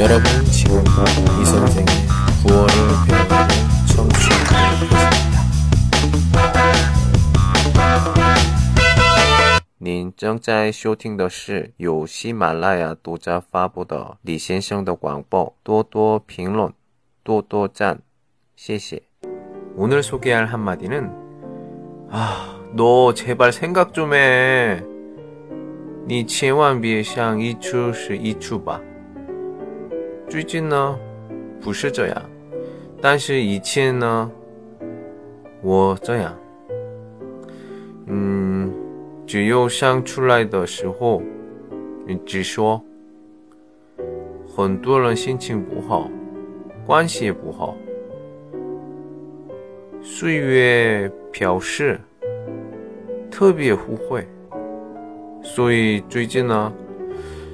여러분 지금 이 선생의 구월을 배우고 청취하고 계십니다. 您正在收听的是由喜马拉雅独家发布的李先生的广播，多多评论，多多赞，谢谢。 오늘 소개할 한마디는 아, 너 제발 생각 좀 해. 你千万别像一出是一出吧。 最近呢，不是这样，但是以前呢，我这样。嗯，只有想出来的时候，你只说。很多人心情不好，关系也不好。岁月表示特别互惠，所以最近呢，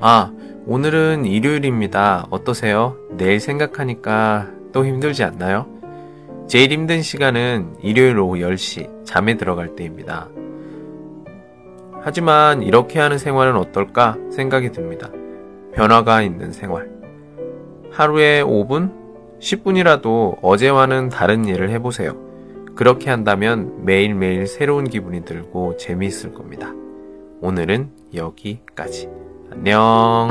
아, 오늘은 일요일입니다. 어떠세요? 내일 생각하니까 또 힘들지 않나요? 제일 힘든 시간은 일요일 오후 10시 잠에 들어갈 때입니다. 하지만 이렇게 하는 생활은 어떨까 생각이 듭니다. 변화가 있는 생활. 하루에 5분, 10분이라도 어제와는 다른 일을 해보세요. 그렇게 한다면 매일매일 새로운 기분이 들고 재미있을 겁니다. 오늘은 여기까지. 안녕.